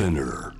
Spinner.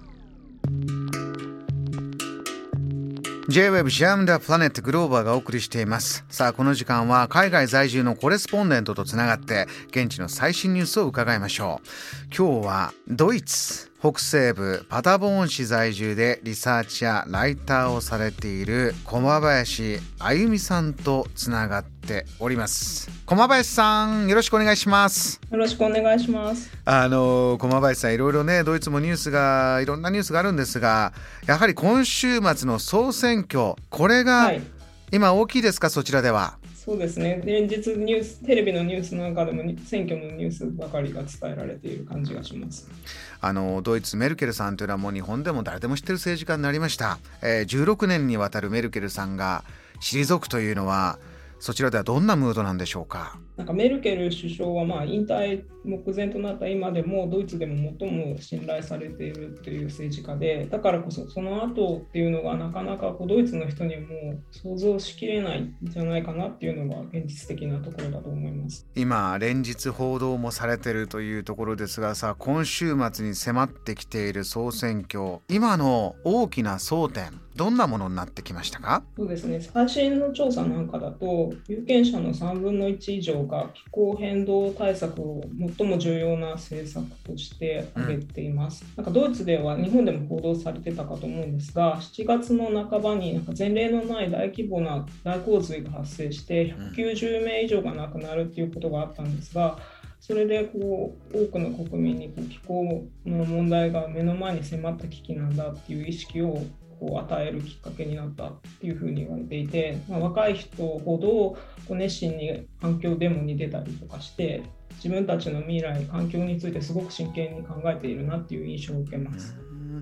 J-Web Jam the Planet グローバーがお送りしています。さあこの時間は海外在住のコレスポンデントとつながって現地の最新ニュースを伺いましょう。今日はドイツ北西部パタボーン市在住でリサーチやライターをされている駒林あゆみさんとつながっております駒林さんよろしくお願いしますよろしくお願いします。あの駒林さんいろいろねドイツもニュースがいろんなニュースがあるんですがやはり今週末の総選挙これがはい、今大きいですかそちらでは？そうですね。連日ニュース、テレビのニュースの中でもに選挙のニュースばかりが伝えられている感じがします。あのドイツメルケルさんというのはもう日本でも誰でも知ってる政治家になりました、えー16年にわたるメルケルさんが退くというのはそちらではどんなムードなんでしょうか？なんかメルケル首相はまあ引退目前となった今でもドイツでも最も信頼されているという政治家でだからこそその後っていうのがなかなかこうドイツの人にも想像しきれないんじゃないかなっていうのが現実的なところだと思います。今連日報道もされているというところですがさ今週末に迫ってきている総選挙今の大きな争点どんなものになってきましたか？そうですね。最新の調査なんかだと有権者の3分の1以上が気候変動対策を最も重要な政策として挙げています、なんかドイツでは日本でも報道されてたかと思うんですが7月の半ばになんか前例のない大規模な大洪水が発生して190名以上が亡くなるっていうことがあったんですがそれでこう多くの国民にこう気候の問題が目の前に迫った危機なんだっていう意識をこう与えるきっかけになったっていうふうに言われていて、まあ、若い人ほどこう熱心に環境デモに出たりとかして自分たちの未来環境についてすごく真剣に考えているなっていう印象を受けます。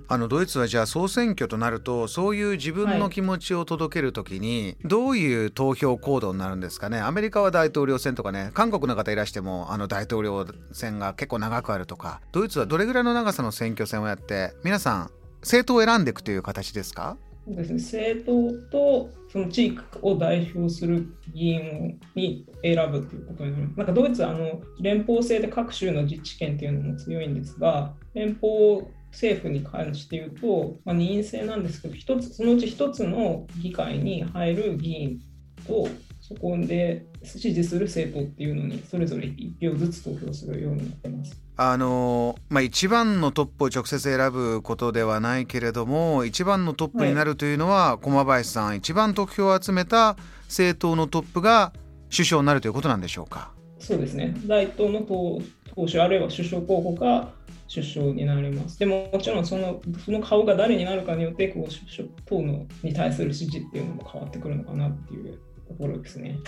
あのドイツはじゃあ総選挙となるとそういう自分の気持ちを届けるときにどういう投票行動になるんですかね？アメリカは大統領選とかね韓国の方いらしてもあの大統領選が結構長くあるとかドイツはどれぐらいの長さの選挙戦をやって皆さん政党を選んでいくという形ですか？そうですね、政党とその地域を代表する議員に選ぶということになります。なんかドイツはあの連邦制で各州の自治権というのも強いんですが、連邦政府に関して言うと、まあ、二院制なんですけど、一つそのうち一つの議会に入る議員と、そこで支持する政党っていうのにそれぞれ1票ずつ投票するようになってます。あのまあ、一番のトップを直接選ぶことではないけれども一番のトップになるというのは、駒林さん一番得票を集めた政党のトップが首相になるということなんでしょうか？そうですね、大統の党党首あるいは首相候補が首相になります。でももちろんそのその顔が誰になるかによってこう首相党のに対する支持っていうのも変わってくるのかなっていうところですね。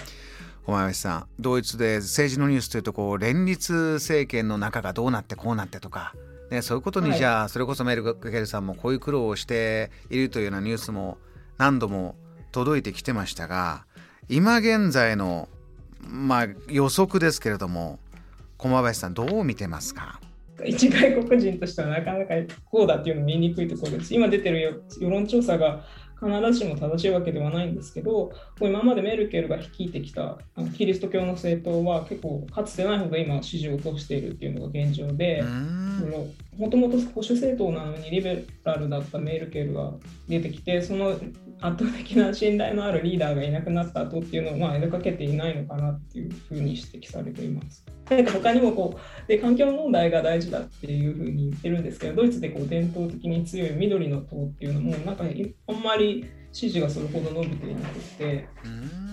小林さんドイツで政治のニュースというとこう連立政権の中がどうなってこうなってとか、ね、そういうことにはいじゃあ、それこそメルケルさんもこういう苦労をしているというようなニュースも何度も届いてきてましたが今現在の、まあ、予測ですけれども駒林さんどう見てますか？一外国人としてはなかなかこうだっていうのも言いにくいところです。今出てるよ世論調査が必ずしも正しいわけではないんですけど、今までメルケルが率いてきたキリスト教の政党は結構かつてないほど今支持を落としているっていうのが現状でもともと保守政党なのにリベラルだったメールケルが出てきて、その圧倒的な信頼のあるリーダーがいなくなった後っていうのをまあ描けていないのかなっていうふうに指摘されています。なんか他にもこうで環境問題が大事だっていうふうに言ってるんですけど、ドイツでこう伝統的に強い緑の党っていうのも、なんかあんまり支持がそれほど伸びていなくて、うん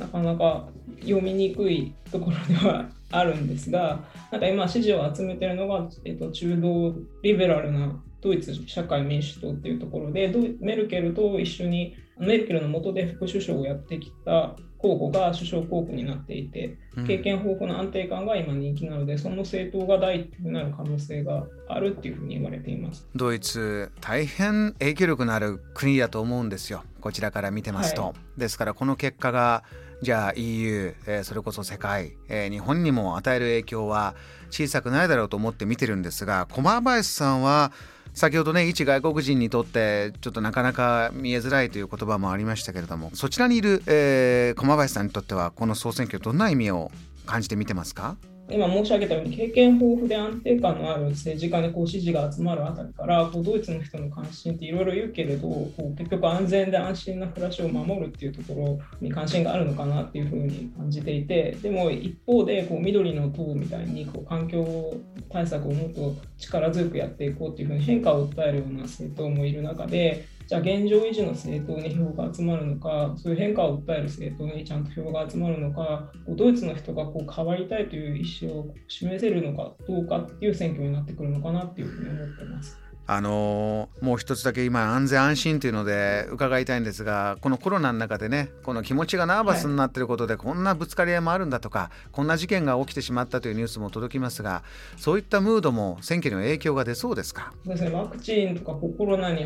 なかなか読みにくいところではあるんですが、なんか今支持を集めてるのが、えっと、中道リベラルなドイツ社会民主党っていうところで、メルケルと一緒にメルケルの下で副首相をやってきた候補が首相候補になっていて、うん。経験豊富な安定感が今人気なので、その政党が第一になる可能性があるっていうふうに言われています。ドイツ大変影響力のある国だと思うんですよ。こちらから見てますと、はですからこの結果がじゃあ EU、えーそれこそ世界、えー日本にも与える影響は小さくないだろうと思って見てるんですが駒林さんは先ほどね一外国人にとってちょっとなかなか見えづらいという言葉もありましたけれどもそちらにいる、えー駒林さんにとってはこの総選挙どんな意味を感じて見てますか？今申し上げたように経験豊富で安定感のある政治家にこう支持が集まるあたりからこうドイツの人の関心っていろいろ言うけれどこう結局安全で安心な暮らしを守るっていうところに関心があるのかなっていうふうに感じていてでも一方でこう緑の党みたいにこう環境対策をもっと力強くやっていこうっていうふうに変化を訴えるような政党もいる中でじゃあ現状維持の政党に票が集まるのか、そういう変化を訴える政党にちゃんと票が集まるのか、ドイツの人がこう変わりたいという意思を示せるのかどうかっていう選挙になってくるのかなっていうふうに思ってます。あのもう一つだけ今安全安心というので伺いたいんですがこのコロナの中でねこの気持ちがナーバスになっていることで、こんなぶつかり合いもあるんだとかこんな事件が起きてしまったというニュースも届きますがそういったムードも選挙には影響が出そうですか？そうですねワクチンとかコロナに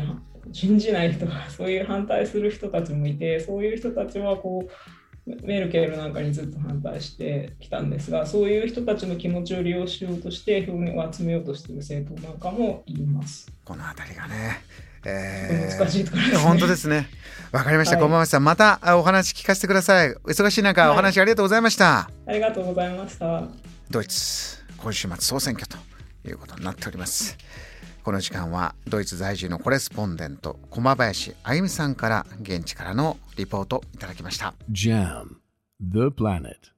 信じない人がそういう反対する人たちもいてそういう人たちはこうメルケルなんかにずっと反対してきたんですが、そういう人たちの気持ちを利用しようとして、票を集めようとしている政党なんかもいます。この辺りがね、えー、難しいところですね。本当ですね。わかりました。小林さん、またお話聞かせてください。忙しい中、お話ありがとうございました。ありがとうございました。ドイツ、今週末総選挙ということになっております。この時間はドイツ在住のコレスポンデント駒林あゆみさんから現地からのリポートいただきました。JAM The Planet